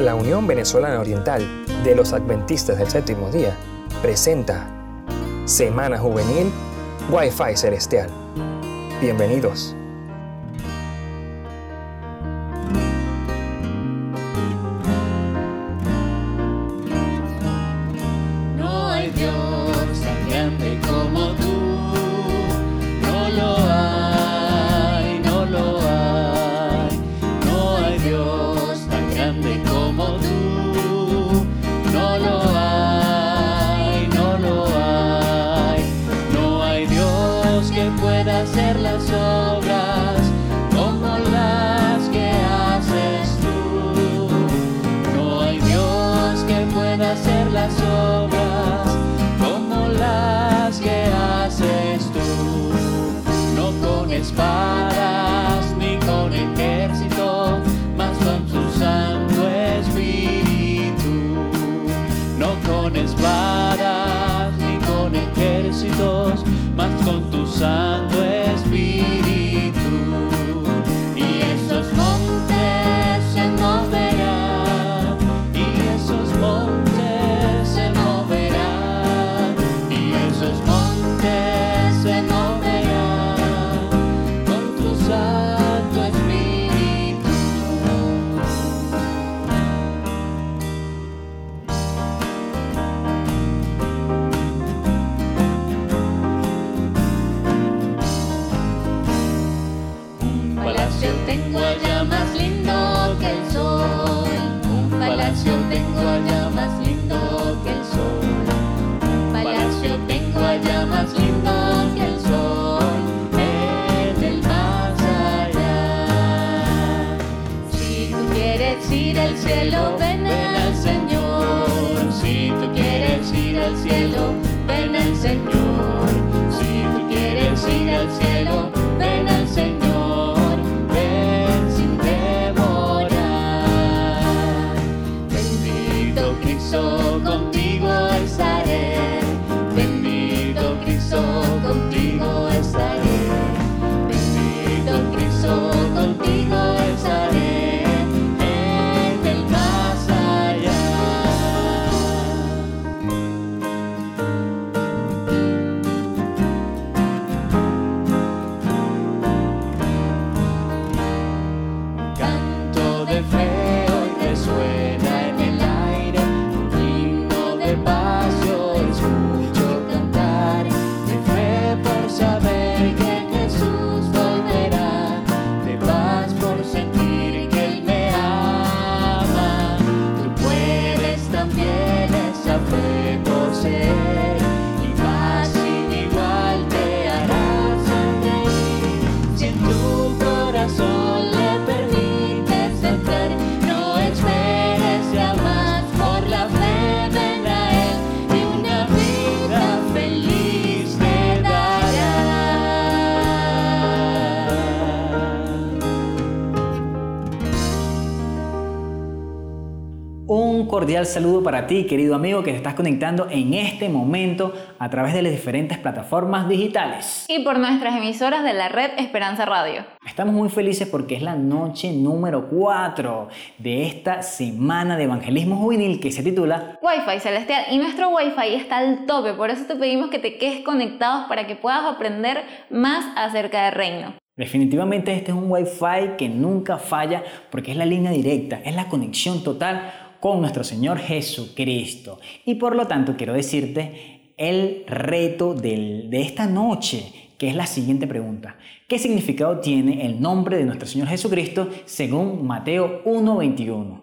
La Unión Venezolana Oriental de los Adventistas del Séptimo Día presenta Semana Juvenil Wi-Fi Celestial. Bienvenidos. Cordial saludo para ti, querido amigo, que te estás conectando en este momento a través de las diferentes plataformas digitales. Y por nuestras emisoras de la red Esperanza Radio. Estamos muy felices porque es la noche número 4 de esta semana de evangelismo juvenil que se titula Wi-Fi Celestial. Y nuestro Wi-Fi está al tope, por eso te pedimos que te quedes conectados para que puedas aprender más acerca del reino. Definitivamente este es un Wi-Fi que nunca falla porque es la línea directa, es la conexión total con nuestro Señor Jesucristo. Y por lo tanto quiero decirte el reto de esta noche, que es la siguiente pregunta. ¿Qué significado tiene el nombre de nuestro Señor Jesucristo según Mateo 1.21?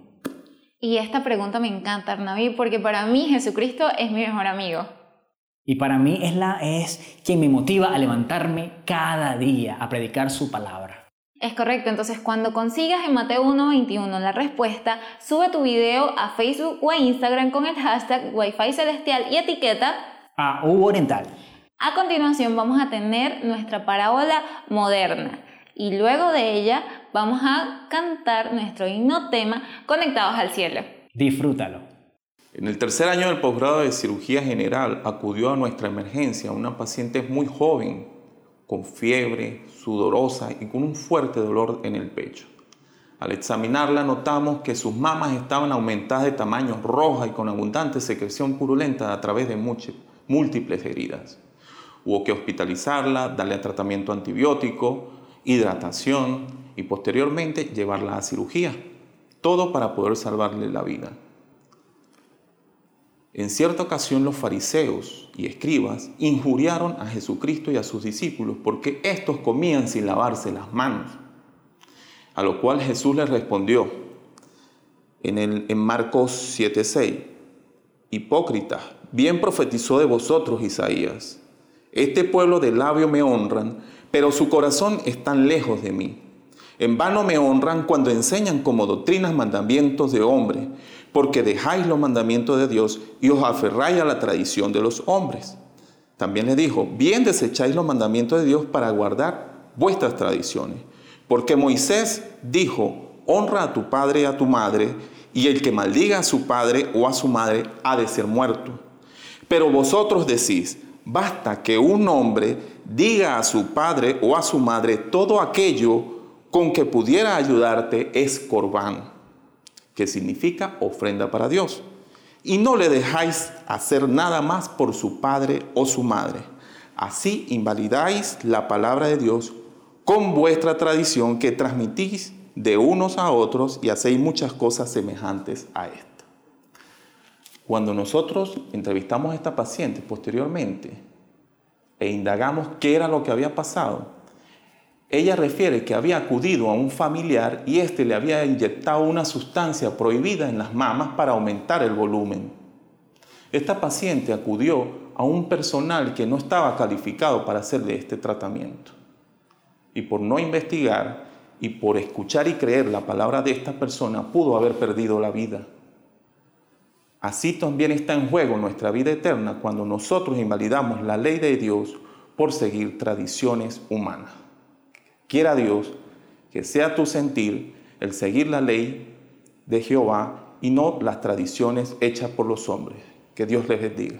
Y esta pregunta me encanta, Arnaví, porque para mí Jesucristo es mi mejor amigo. Y para mí es, la, es quien me motiva a levantarme cada día a predicar su palabra. Es correcto, entonces cuando consigas en Mateo 1.21 la respuesta, sube tu video a Facebook o a Instagram con el hashtag Wi-Fi Celestial y etiqueta a Hugo Oriental. A continuación vamos a tener nuestra parábola moderna y luego de ella vamos a cantar nuestro himno tema Conectados al Cielo. Disfrútalo. En el tercer año del posgrado de cirugía general acudió a nuestra emergencia una paciente muy joven con fiebre, sudorosa y con un fuerte dolor en el pecho. Al examinarla notamos que sus mamas estaban aumentadas de tamaño, rojas y con abundante secreción purulenta a través de múltiples heridas. Hubo que hospitalizarla, darle tratamiento antibiótico, hidratación y posteriormente llevarla a cirugía. Todo para poder salvarle la vida. En cierta ocasión los fariseos y escribas injuriaron a Jesucristo y a sus discípulos porque éstos comían sin lavarse las manos. A lo cual Jesús les respondió en Marcos 7:6, Hipócritas, bien profetizó de vosotros Isaías. Este pueblo de labio me honran, pero su corazón está lejos de mí. En vano me honran cuando enseñan como doctrinas mandamientos de hombre, porque dejáis los mandamientos de Dios y os aferráis a la tradición de los hombres. También le dijo, bien desecháis los mandamientos de Dios para guardar vuestras tradiciones. Porque Moisés dijo, honra a tu padre y a tu madre, y el que maldiga a su padre o a su madre ha de ser muerto. Pero vosotros decís, basta que un hombre diga a su padre o a su madre todo aquello con que pudiera ayudarte es corbán, que significa ofrenda para Dios. Y no le dejáis hacer nada más por su padre o su madre. Así invalidáis la palabra de Dios con vuestra tradición que transmitís de unos a otros y hacéis muchas cosas semejantes a esta. Cuando nosotros entrevistamos a esta paciente posteriormente e indagamos qué era lo que había pasado, ella refiere que había acudido a un familiar y éste le había inyectado una sustancia prohibida en las mamas para aumentar el volumen. Esta paciente acudió a un personal que no estaba calificado para hacerle este tratamiento y por no investigar y por escuchar y creer la palabra de esta persona pudo haber perdido la vida. Así también está en juego nuestra vida eterna cuando nosotros invalidamos la ley de Dios por seguir tradiciones humanas. Quiera Dios que sea tu sentir el seguir la ley de Jehová y no las tradiciones hechas por los hombres. Que Dios les bendiga.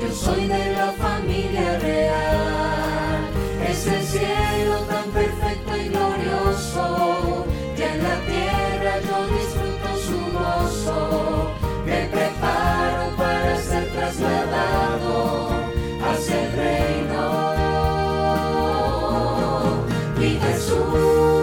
yo soy de la familia real. Es el cielo tan perfecto y glorioso, que en la tierra yo disfruto su gozo. Me preparo para ser trasladado hacia el reino. Mi Jesús,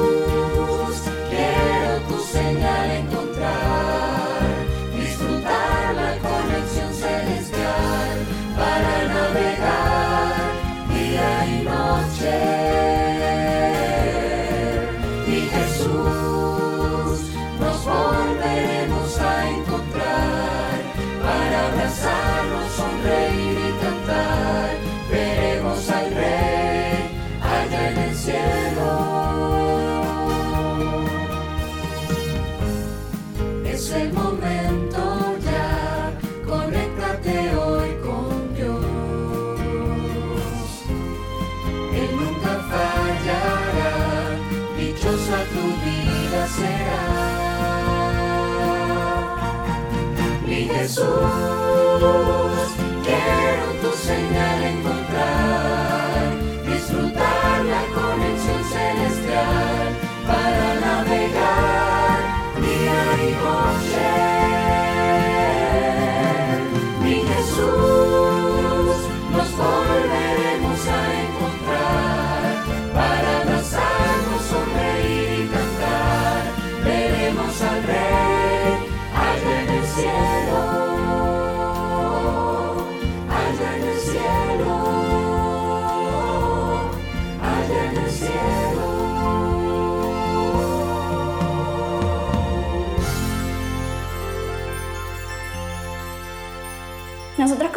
será. Mi Jesús, quiero tu señal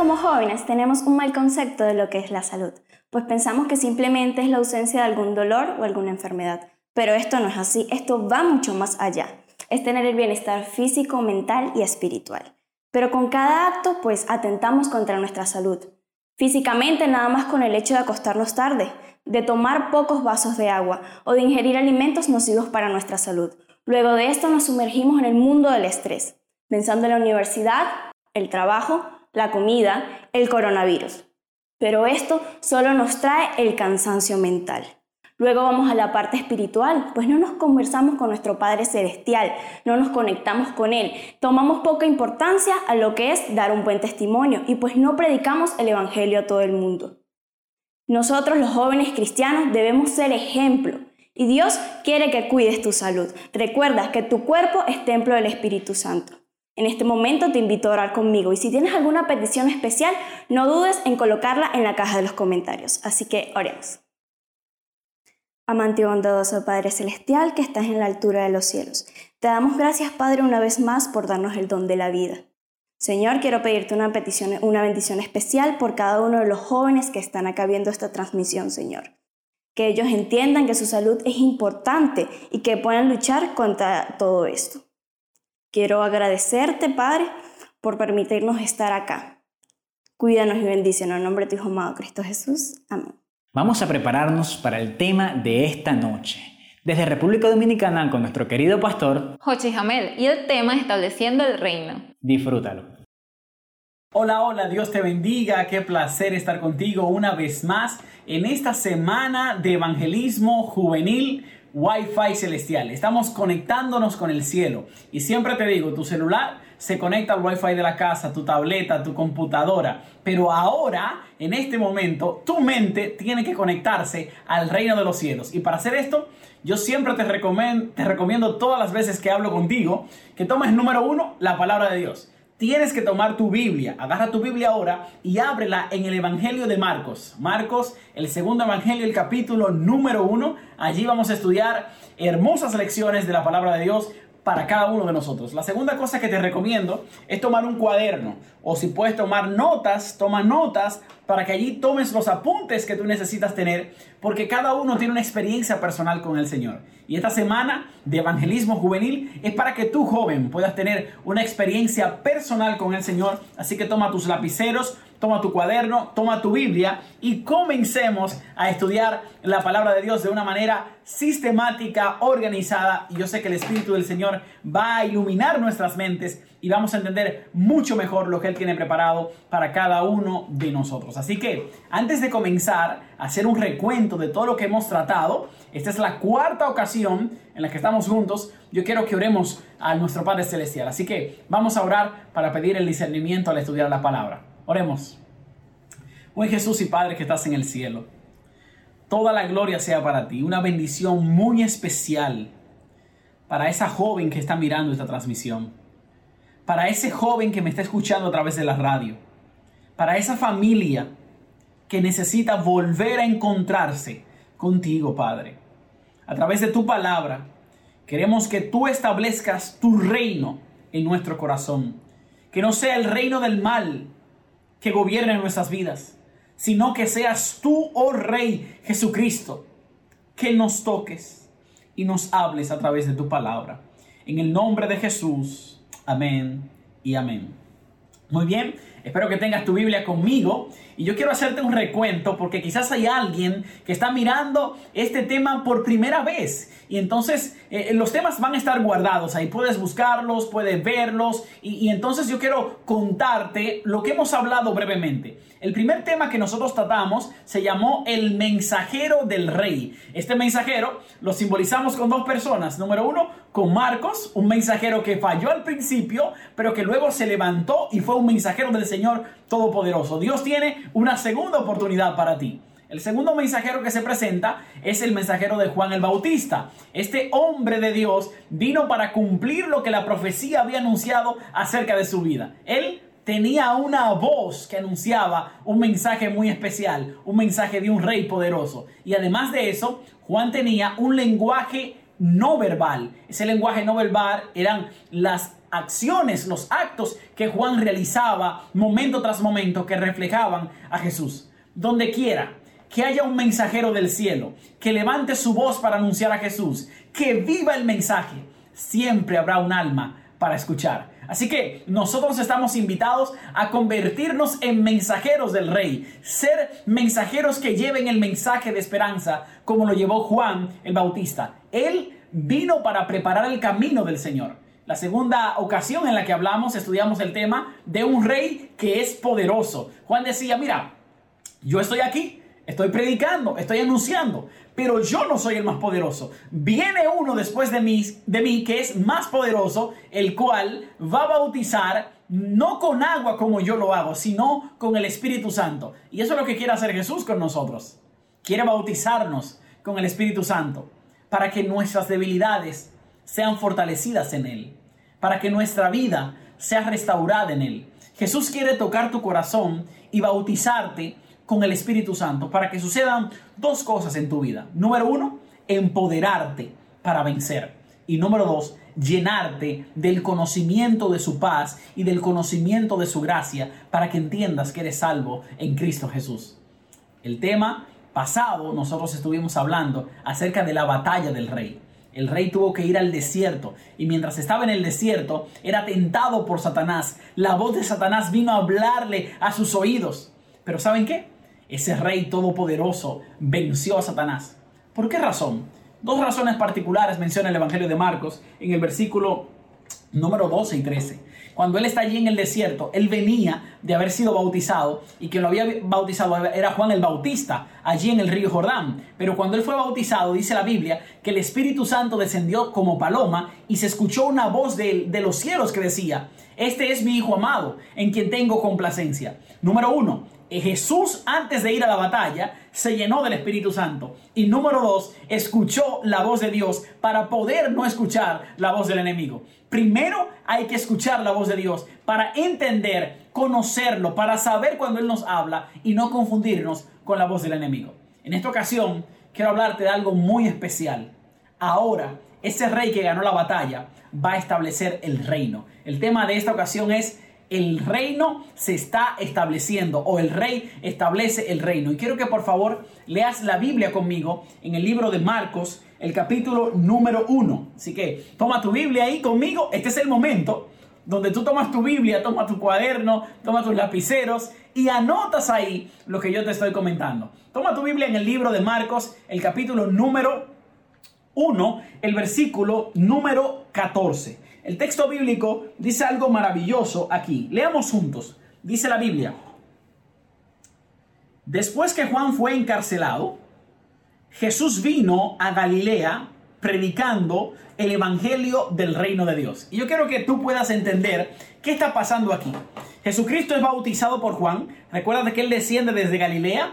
como jóvenes tenemos un mal concepto de lo que es la salud, pues pensamos que simplemente es la ausencia de algún dolor o alguna enfermedad. Pero esto no es así, esto va mucho más allá. Es tener el bienestar físico, mental y espiritual. Pero con cada acto, pues atentamos contra nuestra salud. Físicamente, nada más con el hecho de acostarnos tarde, de tomar pocos vasos de agua o de ingerir alimentos nocivos para nuestra salud. Luego de esto nos sumergimos en el mundo del estrés, pensando en la universidad, el trabajo, la comida, el coronavirus. Pero esto solo nos trae el cansancio mental. Luego vamos a la parte espiritual, pues no nos conversamos con nuestro Padre Celestial, no nos conectamos con Él, tomamos poca importancia a lo que es dar un buen testimonio y pues no predicamos el Evangelio a todo el mundo. Nosotros los jóvenes cristianos debemos ser ejemplo y Dios quiere que cuides tu salud. Recuerda que tu cuerpo es templo del Espíritu Santo. En este momento te invito a orar conmigo y si tienes alguna petición especial, no dudes en colocarla en la caja de los comentarios. Así que oremos. Amante bondadoso Padre Celestial que estás en la altura de los cielos, te damos gracias Padre una vez más por darnos el don de la vida. Señor, quiero pedirte una petición, una bendición especial por cada uno de los jóvenes que están acá viendo esta transmisión, Señor. Que ellos entiendan que su salud es importante y que puedan luchar contra todo esto. Quiero agradecerte, Padre, por permitirnos estar acá. Cuídanos y bendícenos en nombre de tu Hijo amado Cristo Jesús. Amén. Vamos a prepararnos para el tema de esta noche. Desde República Dominicana con nuestro querido pastor, Jochi Jamel y el tema estableciendo el reino. disfrútalo. Hola, hola, Dios te bendiga, qué placer estar contigo una vez más en esta semana de evangelismo juvenil Wi-Fi celestial. Estamos conectándonos con el cielo y siempre te digo, tu celular se conecta al Wi-Fi de la casa, tu tableta, tu computadora, pero ahora, en este momento, tu mente tiene que conectarse al reino de los cielos. Y para hacer esto, yo siempre te recomiendo, te recomiendo todas las veces que hablo contigo que tomes número uno la palabra de Dios tienes que tomar tu Biblia. Agarra tu Biblia ahora y ábrela en el Evangelio de Marcos. Marcos, el segundo Evangelio, el capítulo número uno. Allí vamos a estudiar hermosas lecciones de la palabra de Dios para cada uno de nosotros. La segunda cosa que te recomiendo es tomar un cuaderno o si puedes tomar notas, toma notas para que allí tomes los apuntes que tú necesitas tener porque cada uno tiene una experiencia personal con el Señor. Y esta semana de evangelismo juvenil es para que tú joven puedas tener una experiencia personal con el Señor. Así que toma tus lapiceros, toma tu cuaderno, toma tu Biblia y comencemos a estudiar la palabra de Dios de una manera sistemática, organizada. Y yo sé que el Espíritu del Señor va a iluminar nuestras mentes y vamos a entender mucho mejor lo que Él tiene preparado para cada uno de nosotros. Así que antes de comenzar a hacer un recuento de todo lo que hemos tratado, esta es la cuarta ocasión en la que estamos juntos, yo quiero que oremos a nuestro Padre Celestial. Así que vamos a orar para pedir el discernimiento al estudiar la palabra. Oremos. Buen Jesús y Padre que estás en el cielo. Toda la gloria sea para ti. Una bendición muy especial para esa joven que está mirando esta transmisión. Para ese joven que me está escuchando a través de la radio. Para esa familia que necesita volver a encontrarse contigo, Padre. A través de tu palabra, queremos que tú establezcas tu reino en nuestro corazón. Que no sea el reino del mal que gobierne nuestras vidas, sino que seas tú, oh Rey Jesucristo, que nos toques y nos hables a través de tu palabra. En el nombre de Jesús. Amén y amén. Muy bien, espero que tengas tu Biblia conmigo y yo quiero hacerte un recuento porque quizás hay alguien que está mirando este tema por primera vez y entonces eh, los temas van a estar guardados ahí, puedes buscarlos, puedes verlos y entonces yo quiero contarte lo que hemos hablado brevemente. El primer tema que nosotros tratamos se llamó el mensajero del rey. Este mensajero lo simbolizamos con dos personas. Número uno, con Marcos, un mensajero que falló al principio, pero que luego se levantó y fue un mensajero del Señor Todopoderoso. Dios tiene una segunda oportunidad para ti. El segundo mensajero que se presenta es el mensajero de Juan el Bautista. Este hombre de Dios vino para cumplir lo que la profecía había anunciado acerca de su vida. Él tenía una voz que anunciaba un mensaje muy especial, un mensaje de un rey poderoso. Y además de eso, Juan tenía un lenguaje no verbal. Ese lenguaje no verbal eran las acciones, los actos que Juan realizaba momento tras momento que reflejaban a Jesús. Donde quiera que haya un mensajero del cielo que levante su voz para anunciar a Jesús, que viva el mensaje, siempre habrá un alma para escuchar. Así que nosotros estamos invitados a convertirnos en mensajeros del rey, ser mensajeros que lleven el mensaje de esperanza como lo llevó Juan el Bautista. Él vino para preparar el camino del Señor. La segunda ocasión en la que hablamos, estudiamos el tema de un rey que es poderoso. Juan decía, mira, yo estoy aquí, estoy predicando, estoy anunciando, pero yo no soy el más poderoso. Viene uno después de mí, de mí que es más poderoso, el cual va a bautizar no con agua como yo lo hago, sino con el Espíritu Santo. Y eso es lo que quiere hacer Jesús con nosotros. Quiere bautizarnos con el Espíritu Santo para que nuestras debilidades sean fortalecidas en Él, para que nuestra vida sea restaurada en Él. Jesús quiere tocar tu corazón y bautizarte con el Espíritu Santo para que sucedan dos cosas en tu vida. Número uno, empoderarte para vencer. Y número dos, llenarte del conocimiento de su paz y del conocimiento de su gracia para que entiendas que eres salvo en Cristo Jesús. El tema pasado nosotros estuvimos hablando acerca de la batalla del rey. El rey tuvo que ir al desierto y mientras estaba en el desierto era tentado por Satanás. La voz de Satanás vino a hablarle a sus oídos. Pero ¿saben qué? Ese rey todopoderoso venció a Satanás. ¿Por qué razón? Dos razones particulares menciona el Evangelio de Marcos en el versículo número 12 y 13. Cuando él está allí en el desierto, él venía de haber sido bautizado y quien lo había bautizado era Juan el Bautista, allí en el río Jordán. Pero cuando él fue bautizado, dice la Biblia, que el Espíritu Santo descendió como paloma y se escuchó una voz de, de los cielos que decía, este es mi Hijo amado, en quien tengo complacencia. Número uno, Jesús antes de ir a la batalla se llenó del Espíritu Santo. Y número dos, escuchó la voz de Dios para poder no escuchar la voz del enemigo. Primero hay que escuchar la voz de Dios para entender, conocerlo, para saber cuando Él nos habla y no confundirnos con la voz del enemigo. En esta ocasión quiero hablarte de algo muy especial. Ahora, ese rey que ganó la batalla va a establecer el reino. El tema de esta ocasión es el reino se está estableciendo o el rey establece el reino. Y quiero que por favor leas la Biblia conmigo en el libro de Marcos, el capítulo número uno. Así que toma tu Biblia ahí conmigo. Este es el momento donde tú tomas tu Biblia, tomas tu cuaderno, tomas tus lapiceros y anotas ahí lo que yo te estoy comentando. Toma tu Biblia en el libro de Marcos, el capítulo número 1, el versículo número 14. El texto bíblico dice algo maravilloso aquí. Leamos juntos. Dice la Biblia. Después que Juan fue encarcelado, Jesús vino a Galilea predicando el Evangelio del reino de Dios. Y yo quiero que tú puedas entender qué está pasando aquí. Jesucristo es bautizado por Juan. Recuerda que él desciende desde Galilea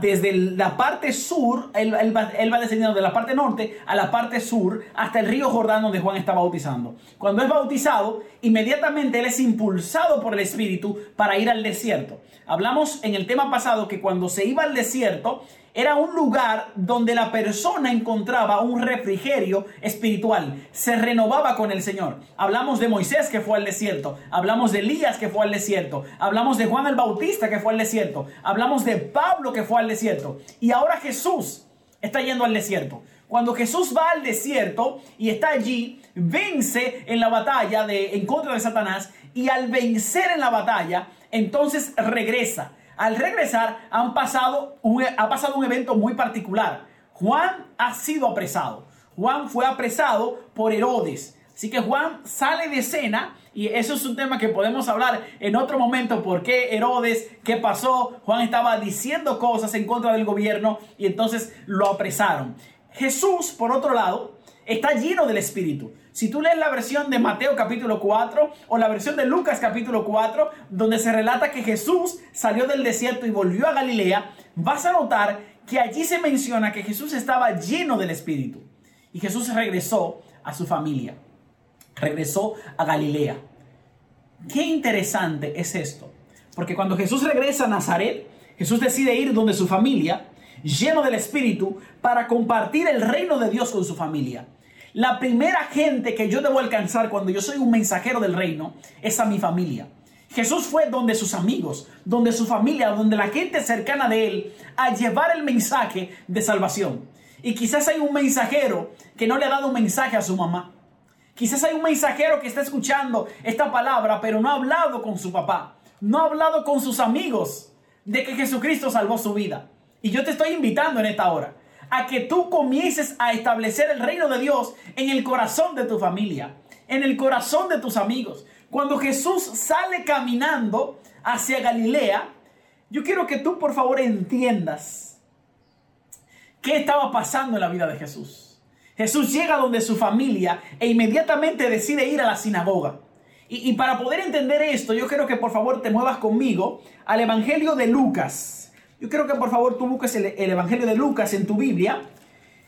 desde la parte sur, él, va, él, va, descendiendo de la parte norte a la parte sur hasta el río Jordán donde Juan está bautizando. Cuando es bautizado, inmediatamente él es impulsado por el Espíritu para ir al desierto. Hablamos en el tema pasado que cuando se iba al desierto, era un lugar donde la persona encontraba un refrigerio espiritual, se renovaba con el Señor. Hablamos de Moisés que fue al desierto, hablamos de Elías que fue al desierto, hablamos de Juan el Bautista que fue al desierto, hablamos de Pablo que fue al desierto y ahora Jesús está yendo al desierto. Cuando Jesús va al desierto y está allí, vence en la batalla de, en contra de Satanás y al vencer en la batalla, entonces regresa. Al regresar han pasado un- ha pasado un evento muy particular. Juan ha sido apresado. Juan fue apresado por Herodes. Así que Juan sale de escena y eso es un tema que podemos hablar en otro momento. ¿Por qué Herodes? ¿Qué pasó? Juan estaba diciendo cosas en contra del gobierno y entonces lo apresaron. Jesús, por otro lado, está lleno del Espíritu. Si tú lees la versión de Mateo capítulo 4 o la versión de Lucas capítulo 4, donde se relata que Jesús salió del desierto y volvió a Galilea, vas a notar que allí se menciona que Jesús estaba lleno del Espíritu. Y Jesús regresó a su familia, regresó a Galilea. Qué interesante es esto, porque cuando Jesús regresa a Nazaret, Jesús decide ir donde su familia, lleno del Espíritu, para compartir el reino de Dios con su familia. La primera gente que yo debo alcanzar cuando yo soy un mensajero del reino es a mi familia. Jesús fue donde sus amigos, donde su familia, donde la gente cercana de él, a llevar el mensaje de salvación. Y quizás hay un mensajero que no le ha dado un mensaje a su mamá. Quizás hay un mensajero que está escuchando esta palabra, pero no ha hablado con su papá. No ha hablado con sus amigos de que Jesucristo salvó su vida. Y yo te estoy invitando en esta hora a que tú comiences a establecer el reino de Dios en el corazón de tu familia, en el corazón de tus amigos. Cuando Jesús sale caminando hacia Galilea, yo quiero que tú por favor entiendas qué estaba pasando en la vida de Jesús. Jesús llega donde su familia e inmediatamente decide ir a la sinagoga. Y, y para poder entender esto, yo quiero que por favor te muevas conmigo al Evangelio de Lucas. Yo quiero que por favor tú busques el, el Evangelio de Lucas en tu Biblia.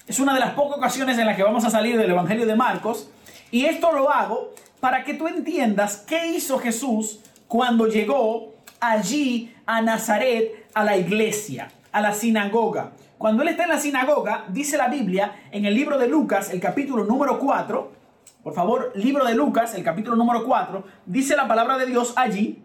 Es una de las pocas ocasiones en las que vamos a salir del Evangelio de Marcos. Y esto lo hago para que tú entiendas qué hizo Jesús cuando llegó allí a Nazaret, a la iglesia, a la sinagoga. Cuando él está en la sinagoga, dice la Biblia en el libro de Lucas, el capítulo número 4, por favor, libro de Lucas, el capítulo número 4, dice la palabra de Dios allí,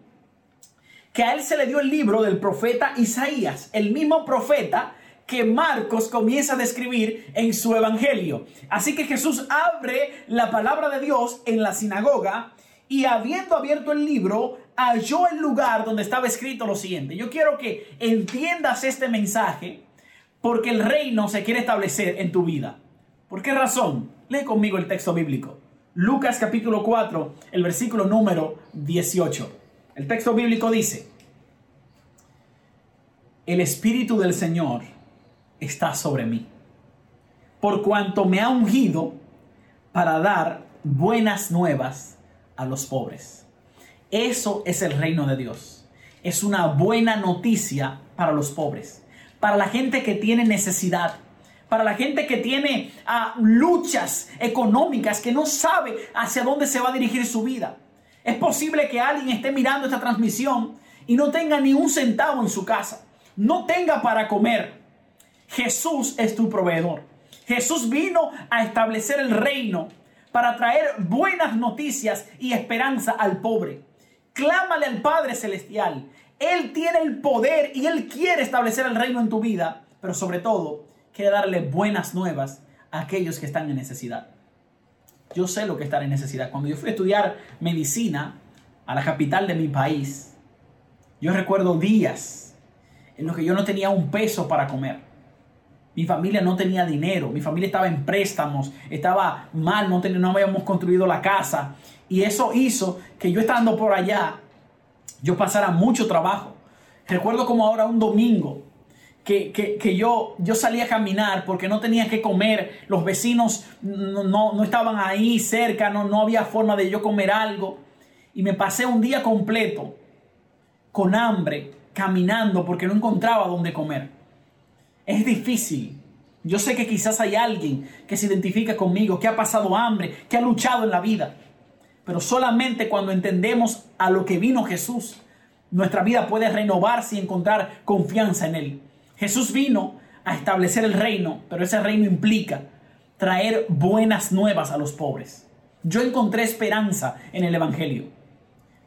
que a él se le dio el libro del profeta Isaías, el mismo profeta que Marcos comienza a describir en su evangelio. Así que Jesús abre la palabra de Dios en la sinagoga y habiendo abierto el libro, halló el lugar donde estaba escrito lo siguiente. Yo quiero que entiendas este mensaje porque el reino se quiere establecer en tu vida. ¿Por qué razón? Lee conmigo el texto bíblico. Lucas capítulo 4, el versículo número 18. El texto bíblico dice, el Espíritu del Señor está sobre mí, por cuanto me ha ungido para dar buenas nuevas a los pobres. Eso es el reino de Dios. Es una buena noticia para los pobres, para la gente que tiene necesidad, para la gente que tiene ah, luchas económicas, que no sabe hacia dónde se va a dirigir su vida. Es posible que alguien esté mirando esta transmisión y no tenga ni un centavo en su casa, no tenga para comer. Jesús es tu proveedor. Jesús vino a establecer el reino para traer buenas noticias y esperanza al pobre. Clámale al Padre Celestial. Él tiene el poder y Él quiere establecer el reino en tu vida, pero sobre todo quiere darle buenas nuevas a aquellos que están en necesidad. Yo sé lo que es estar en necesidad. Cuando yo fui a estudiar medicina a la capital de mi país, yo recuerdo días en los que yo no tenía un peso para comer. Mi familia no tenía dinero, mi familia estaba en préstamos, estaba mal, no, no habíamos construido la casa. Y eso hizo que yo estando por allá, yo pasara mucho trabajo. Recuerdo como ahora un domingo, que, que- que yo, yo salía a caminar porque no tenía que comer, los vecinos no, no- no estaban ahí cerca, no, no había forma de yo comer algo. Y me pasé un día completo con hambre, caminando porque no encontraba dónde comer. Es difícil. Yo sé que quizás hay alguien que se identifica conmigo, que ha pasado hambre, que ha luchado en la vida. Pero solamente cuando entendemos a lo que vino Jesús, nuestra vida puede renovarse y encontrar confianza en Él. Jesús vino a establecer el reino, pero ese reino implica traer buenas nuevas a los pobres. Yo encontré esperanza en el Evangelio.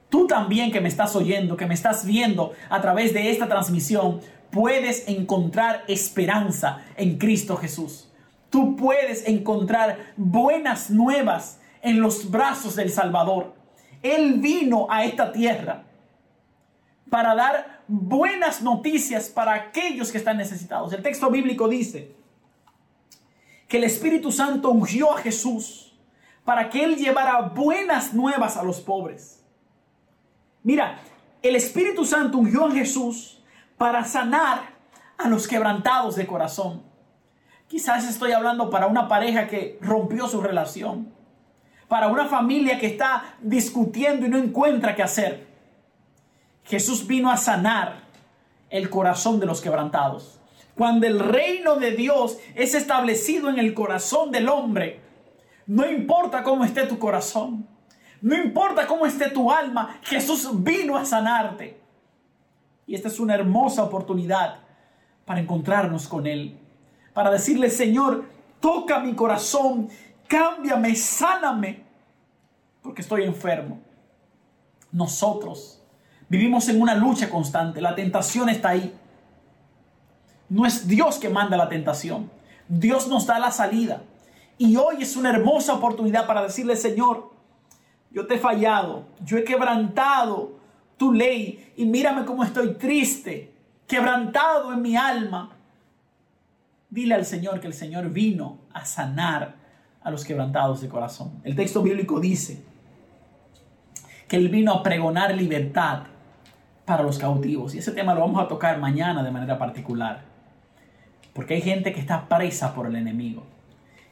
Tú también que me estás oyendo, que me estás viendo a través de esta transmisión, puedes encontrar esperanza en Cristo Jesús. tú puedes encontrar buenas nuevas en los brazos del Salvador. Él vino a esta tierra para dar buenas noticias para aquellos que están necesitados. El texto bíblico dice que el Espíritu Santo ungió a Jesús para que Él llevara buenas nuevas a los pobres. Mira, el Espíritu Santo ungió a Jesús para sanar a los quebrantados de corazón. Quizás estoy hablando para una pareja que rompió su relación, para una familia que está discutiendo y no encuentra qué hacer. Jesús vino a sanar el corazón de los quebrantados. Cuando el reino de Dios es establecido en el corazón del hombre, no importa cómo esté tu corazón, no importa cómo esté tu alma, Jesús vino a sanarte. Y esta es una hermosa oportunidad para encontrarnos con Él, para decirle, Señor, toca mi corazón, cámbiame, sáname, porque estoy enfermo. Nosotros vivimos en una lucha constante, la tentación está ahí. No es Dios que manda la tentación, Dios nos da la salida. Y hoy es una hermosa oportunidad para decirle, Señor, yo te he fallado, yo he quebrantado tu ley y mírame cómo estoy triste, quebrantado en mi alma. Dile al Señor que el Señor vino a sanar a los quebrantados de corazón. El texto bíblico dice que Él vino a pregonar libertad para los cautivos. Y ese tema lo vamos a tocar mañana de manera particular. Porque hay gente que está presa por el enemigo.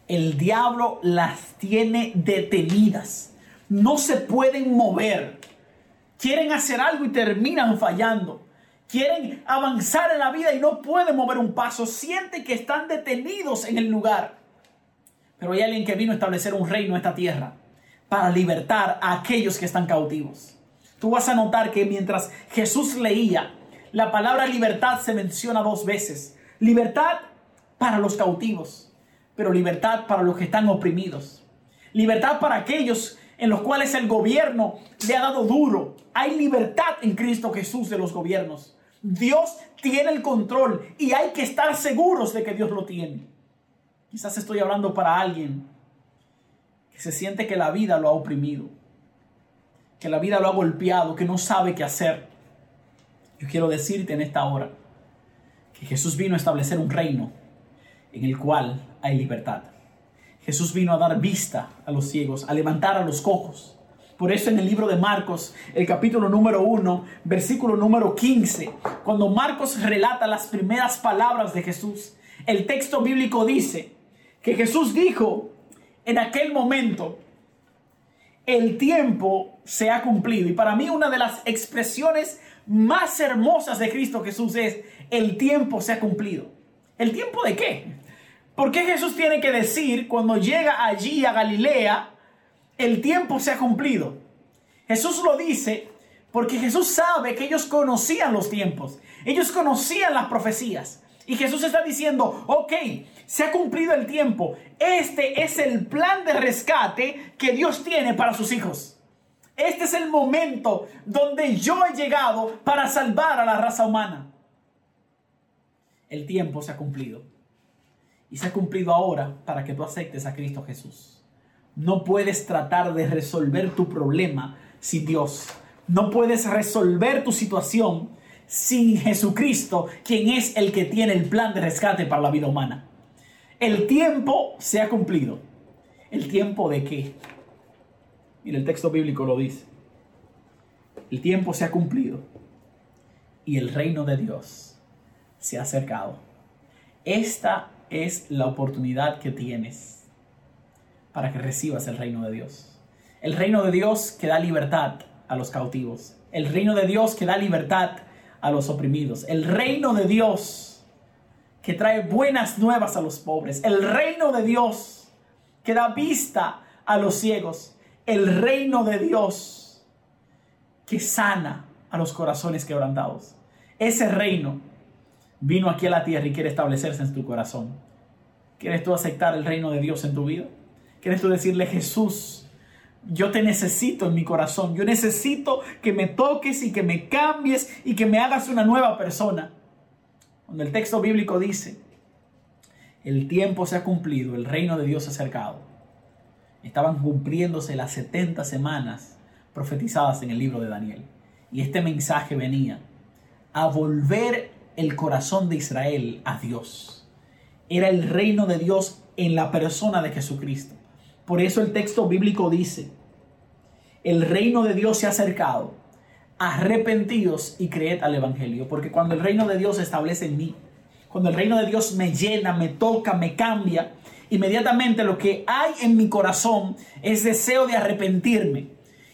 El diablo las tiene detenidas no se pueden mover. Quieren hacer algo y terminan fallando. Quieren avanzar en la vida y no pueden mover un paso. Sienten que están detenidos en el lugar. Pero hay alguien que vino a establecer un reino en esta tierra para libertar a aquellos que están cautivos. Tú vas a notar que mientras Jesús leía, la palabra libertad se menciona dos veces. Libertad para los cautivos, pero libertad para los que están oprimidos. Libertad para aquellos en los cuales el gobierno le ha dado duro. Hay libertad en Cristo Jesús de los gobiernos. Dios tiene el control y hay que estar seguros de que Dios lo tiene. Quizás estoy hablando para alguien que se siente que la vida lo ha oprimido, que la vida lo ha golpeado, que no sabe qué hacer. Yo quiero decirte en esta hora que Jesús vino a establecer un reino en el cual hay libertad. Jesús vino a dar vista a los ciegos, a levantar a los cojos. Por eso en el libro de Marcos, el capítulo número 1, versículo número 15, cuando Marcos relata las primeras palabras de Jesús, el texto bíblico dice que Jesús dijo en aquel momento, el tiempo se ha cumplido. Y para mí una de las expresiones más hermosas de Cristo Jesús es, el tiempo se ha cumplido. ¿El tiempo de qué? ¿Por qué Jesús tiene que decir cuando llega allí a Galilea, el tiempo se ha cumplido? Jesús lo dice porque Jesús sabe que ellos conocían los tiempos, ellos conocían las profecías. Y Jesús está diciendo, ok, se ha cumplido el tiempo. Este es el plan de rescate que Dios tiene para sus hijos. Este es el momento donde yo he llegado para salvar a la raza humana. El tiempo se ha cumplido y se ha cumplido ahora para que tú aceptes a Cristo Jesús. No puedes tratar de resolver tu problema sin Dios. No puedes resolver tu situación sin Jesucristo, quien es el que tiene el plan de rescate para la vida humana. El tiempo se ha cumplido. ¿El tiempo de qué? Mira, el texto bíblico lo dice. El tiempo se ha cumplido y el reino de Dios se ha acercado. Esta es la oportunidad que tienes para que recibas el reino de Dios. El reino de Dios que da libertad a los cautivos. El reino de Dios que da libertad a los oprimidos. El reino de Dios que trae buenas nuevas a los pobres. El reino de Dios que da vista a los ciegos. El reino de Dios que sana a los corazones quebrantados. Ese reino vino aquí a la tierra y quiere establecerse en tu corazón. ¿Quieres tú aceptar el reino de Dios en tu vida? ¿Quieres tú decirle, Jesús, yo te necesito en mi corazón, yo necesito que me toques y que me cambies y que me hagas una nueva persona? Cuando el texto bíblico dice el tiempo se ha cumplido, el reino de Dios se ha acercado. Estaban cumpliéndose las 70 semanas profetizadas en el libro de Daniel. Y este mensaje venía a volver el corazón de Israel a Dios. Era el reino de Dios en la persona de Jesucristo. Por eso el texto bíblico dice, el reino de Dios se ha acercado, arrepentidos y creed al Evangelio, porque cuando el reino de Dios se establece en mí, cuando el reino de Dios me llena, me toca, me cambia, inmediatamente lo que hay en mi corazón es deseo de arrepentirme.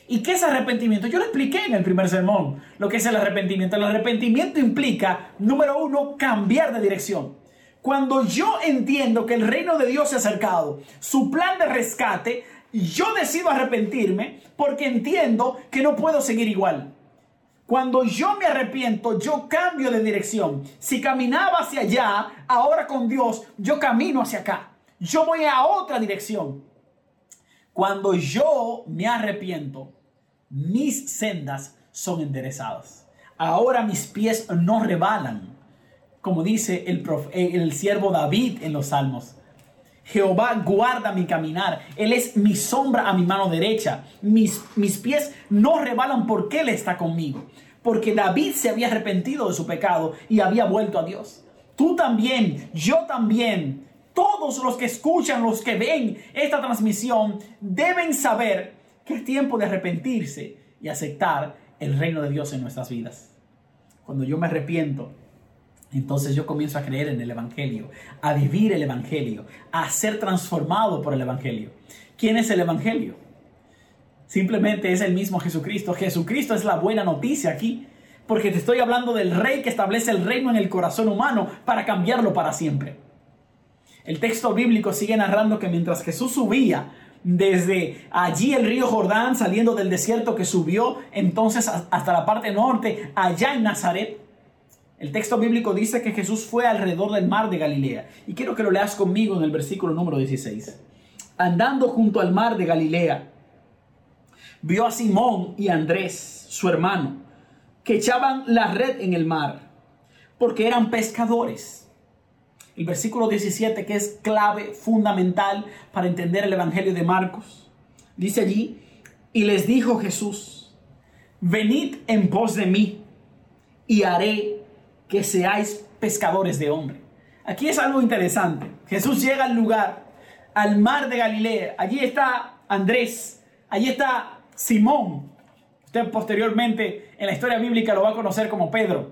¿Y qué es arrepentimiento? Yo lo expliqué en el primer sermón, lo que es el arrepentimiento. El arrepentimiento implica, número uno, cambiar de dirección. Cuando yo entiendo que el reino de Dios se ha acercado, su plan de rescate, yo decido arrepentirme porque entiendo que no puedo seguir igual. Cuando yo me arrepiento, yo cambio de dirección. Si caminaba hacia allá, ahora con Dios, yo camino hacia acá. Yo voy a otra dirección. Cuando yo me arrepiento, mis sendas son enderezadas. Ahora mis pies no rebalan, como dice el, el siervo David en los Salmos. Jehová guarda mi caminar. Él es mi sombra a mi mano derecha. Mis, mis pies no rebalan porque Él está conmigo. Porque David se había arrepentido de su pecado y había vuelto a Dios. Tú también, yo también, todos los que escuchan, los que ven esta transmisión, deben saber que es tiempo de arrepentirse y aceptar el reino de Dios en nuestras vidas. Cuando yo me arrepiento, entonces yo comienzo a creer en el Evangelio, a vivir el Evangelio, a ser transformado por el Evangelio. ¿Quién es el Evangelio? Simplemente es el mismo Jesucristo. Jesucristo es la buena noticia aquí, porque te estoy hablando del rey que establece el reino en el corazón humano para cambiarlo para siempre. El texto bíblico sigue narrando que mientras Jesús subía desde allí el río Jordán, saliendo del desierto que subió entonces hasta la parte norte, allá en Nazaret, el texto bíblico dice que Jesús fue alrededor del mar de Galilea. Y quiero que lo leas conmigo en el versículo número 16. Andando junto al mar de Galilea, vio a Simón y a Andrés, su hermano, que echaban la red en el mar, porque eran pescadores. El versículo 17, que es clave, fundamental para entender el Evangelio de Marcos, dice allí, y les dijo Jesús, venid en pos de mí, y haré que seáis pescadores de hombre. Aquí es algo interesante. Jesús llega al lugar, al mar de Galilea. Allí está Andrés, allí está Simón. Usted posteriormente en la historia bíblica lo va a conocer como Pedro.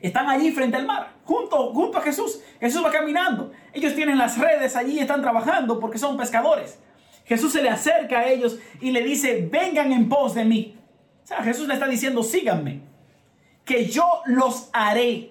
Están allí frente al mar, junto, junto a Jesús. Jesús va caminando. Ellos tienen las redes allí, están trabajando porque son pescadores. Jesús se le acerca a ellos y le dice, vengan en pos de mí. O sea, Jesús le está diciendo, síganme que yo los haré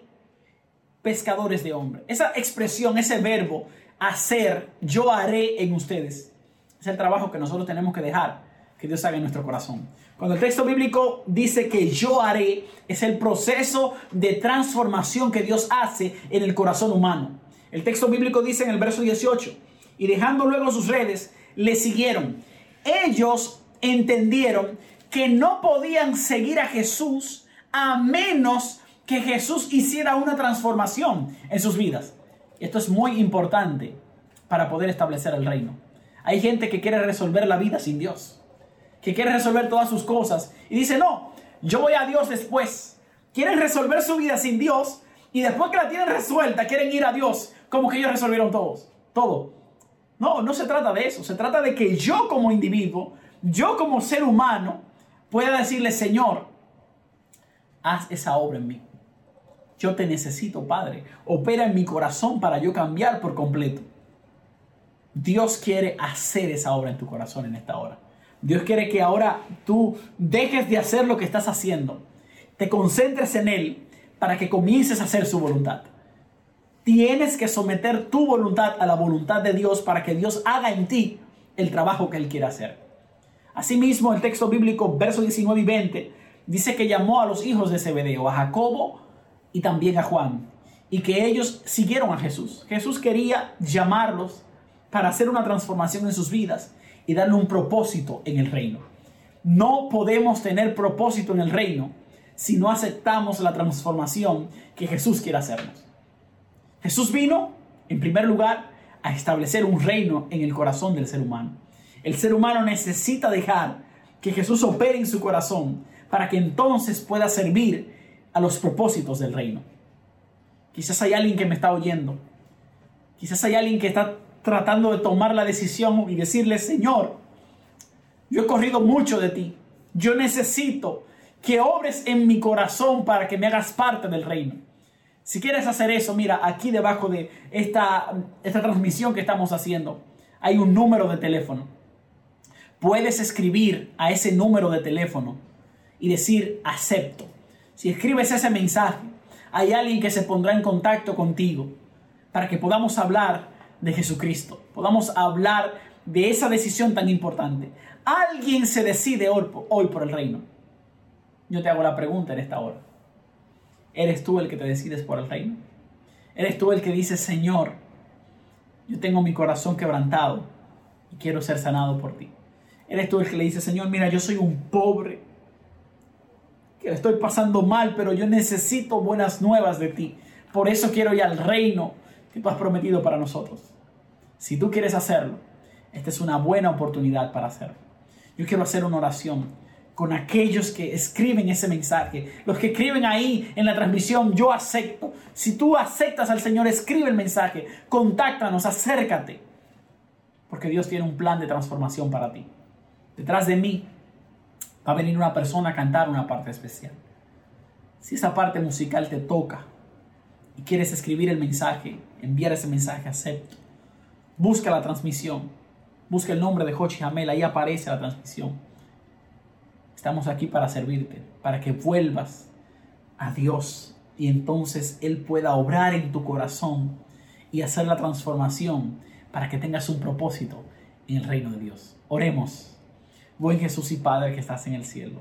pescadores de hombres. Esa expresión, ese verbo, hacer, yo haré en ustedes, es el trabajo que nosotros tenemos que dejar que Dios haga en nuestro corazón. Cuando el texto bíblico dice que yo haré, es el proceso de transformación que Dios hace en el corazón humano. El texto bíblico dice en el verso 18, y dejando luego sus redes, le siguieron. Ellos entendieron que no podían seguir a Jesús a menos que Jesús hiciera una transformación en sus vidas. Esto es muy importante para poder establecer el reino. Hay gente que quiere resolver la vida sin Dios, que quiere resolver todas sus cosas y dice, no, yo voy a Dios después. Quieren resolver su vida sin Dios y después que la tienen resuelta quieren ir a Dios como que ellos resolvieron todos, todo. No, no se trata de eso, se trata de que yo como individuo, yo como ser humano, pueda decirle, Señor, haz esa obra en mí. Yo te necesito, Padre. Opera en mi corazón para yo cambiar por completo. Dios quiere hacer esa obra en tu corazón en esta hora. Dios quiere que ahora tú dejes de hacer lo que estás haciendo. Te concentres en Él para que comiences a hacer su voluntad. Tienes que someter tu voluntad a la voluntad de Dios para que Dios haga en ti el trabajo que Él quiere hacer. Asimismo, el texto bíblico, versos 19 y 20, dice que llamó a los hijos de Zebedeo, a Jacobo y también a Juan, y que ellos siguieron a Jesús. Jesús quería llamarlos para hacer una transformación en sus vidas y darle un propósito en el reino. No podemos tener propósito en el reino si no aceptamos la transformación que Jesús quiere hacernos. Jesús vino En primer lugar, a establecer un reino en el corazón del ser humano. El ser humano necesita dejar que Jesús opere en su corazón para que entonces pueda servir a los propósitos del reino. Quizás hay alguien que me está oyendo. Quizás hay alguien que está tratando de tomar la decisión y decirle, Señor, yo he corrido mucho de ti. Yo necesito que obres en mi corazón para que me hagas parte del reino. Si quieres hacer eso, mira, aquí debajo de esta, esta transmisión que estamos haciendo, hay un número de teléfono. Puedes escribir a ese número de teléfono y decir acepto. Si escribes ese mensaje, hay alguien que se pondrá en contacto contigo para que podamos hablar de Jesucristo, podamos hablar de esa decisión tan importante. Alguien se decide hoy por el reino. Yo te hago la pregunta en esta hora. ¿Eres tú el que te decides por el reino? ¿Eres tú el que dice, Señor, yo tengo mi corazón quebrantado y quiero ser sanado por ti? ¿Eres tú el que le dice, Señor, mira, yo soy un pobre, que estoy pasando mal, pero yo necesito buenas nuevas de ti. Por eso quiero ir al reino que tú has prometido para nosotros. Si tú quieres hacerlo, esta es una buena oportunidad para hacerlo. Yo quiero hacer una oración con aquellos que escriben ese mensaje. Los que escriben ahí en la transmisión, yo acepto. Si tú aceptas al Señor, escribe el mensaje, contáctanos, acércate. Porque Dios tiene un plan de transformación para ti. Detrás de mí va a venir una persona a cantar una parte especial. Si esa parte musical te toca y quieres escribir el mensaje, enviar ese mensaje, acepto. Busca la transmisión. Busca el nombre de Jochi Jamel, ahí aparece la transmisión Estamos aquí para servirte, para que vuelvas a Dios y entonces Él pueda obrar en tu corazón y hacer la transformación para que tengas un propósito en el reino de Dios. Oremos. Buen Jesús y Padre que estás en el cielo.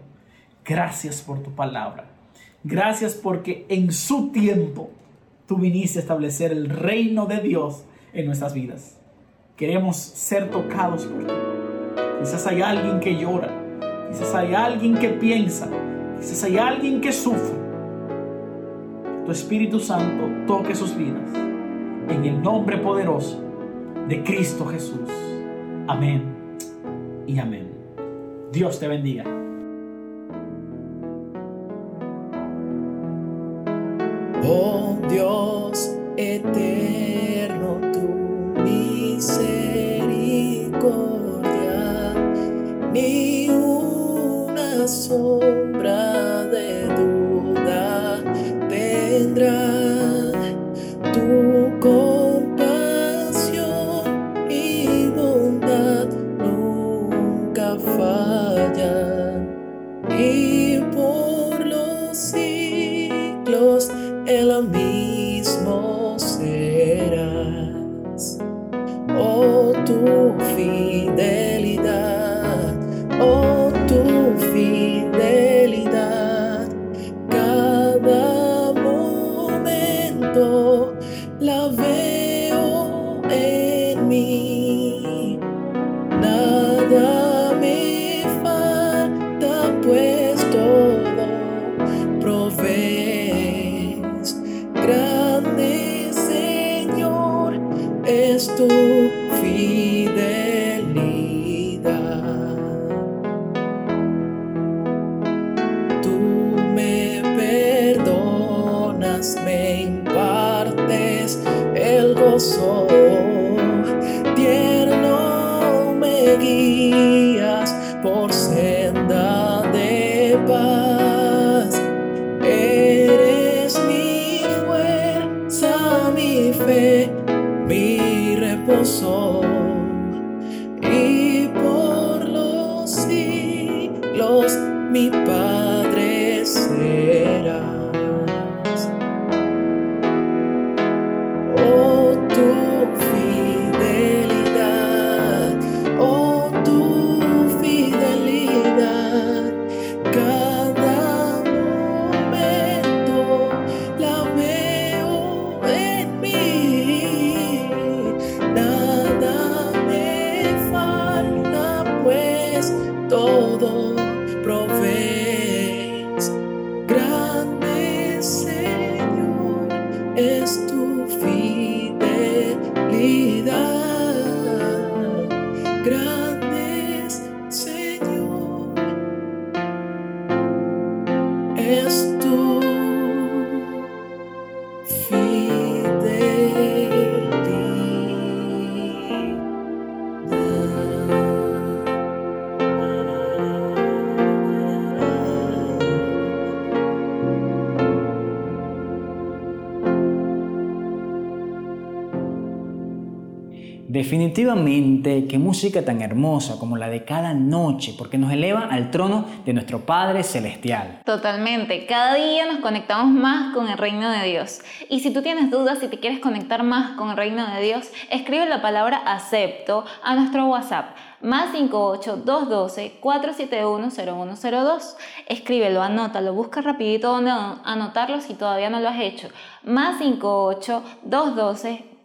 Gracias por tu palabra. Gracias porque en su tiempo tú viniste a establecer el reino de Dios en nuestras vidas. Queremos ser tocados por ti. Quizás hay alguien que llora Quizás hay alguien que piensa, quizás hay alguien que sufre. Tu Espíritu Santo toque sus vidas. En el nombre poderoso de Cristo Jesús. Amén y amén. Dios te bendiga. Oh Dios eterno, tu misericordia, ni sombra guías por senda de paz. Eres mi fuerza, mi fe, mi reposo. Definitivamente, qué música tan hermosa como la de cada noche, porque nos eleva al trono de nuestro Padre Celestial. Totalmente, cada día nos conectamos más con el reino de Dios. Y si tú tienes dudas, si te quieres conectar más con el reino de Dios, escribe la palabra acepto a nuestro WhatsApp más 58 212 471 0102. Escríbelo, anótalo, busca rapidito donde anotarlo si todavía no lo has hecho. Más 58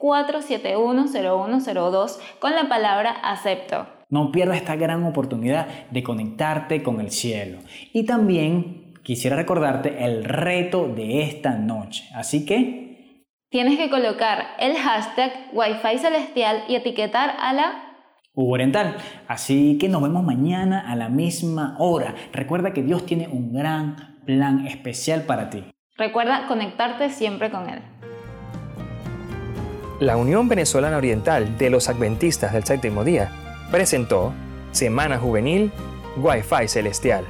212 471 0102 con la palabra acepto. No pierdas esta gran oportunidad de conectarte con el cielo. Y también quisiera recordarte el reto de esta noche. Así que... Tienes que colocar el hashtag Wi-Fi celestial y etiquetar a la Oriental. Así que nos vemos mañana a la misma hora. Recuerda que Dios tiene un gran plan especial para ti. Recuerda conectarte siempre con Él. La Unión Venezolana Oriental de los Adventistas del Séptimo Día presentó Semana Juvenil Wi-Fi Celestial.